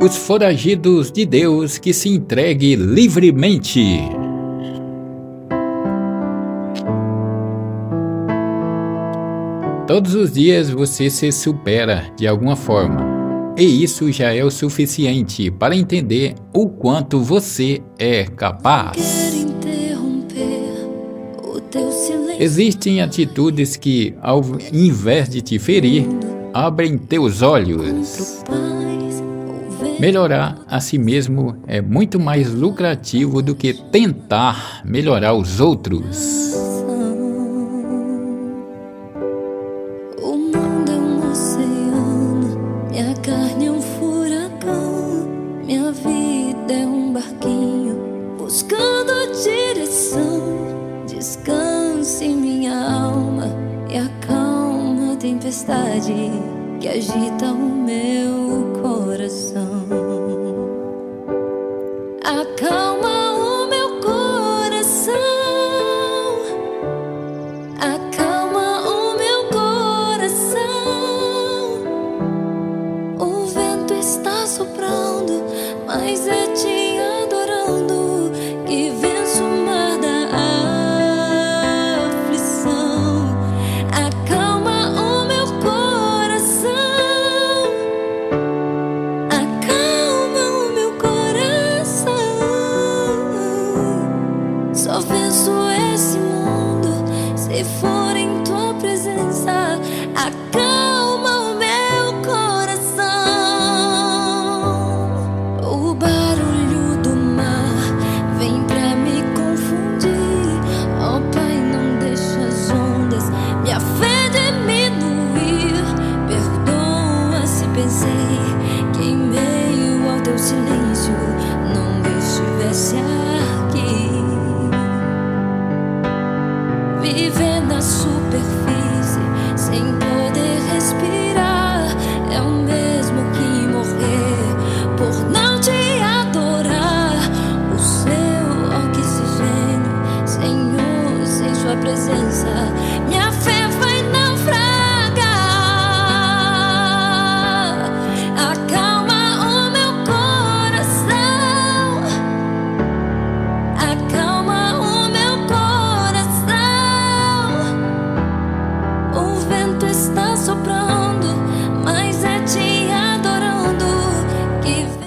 os foragidos de Deus que se entregue livremente. Todos os dias você se supera de alguma forma, e isso já é o suficiente para entender o quanto você é capaz. Existem atitudes que, ao invés de te ferir, abrem teus olhos. Melhorar a si mesmo é muito mais lucrativo do que tentar melhorar os outros. O mundo é um oceano, minha carne é um furacão, minha vida é um barquinho buscando direção. Descanse minha alma e acalma a tempestade que agita o meu está soprando, mas é te 给每我都是泪珠。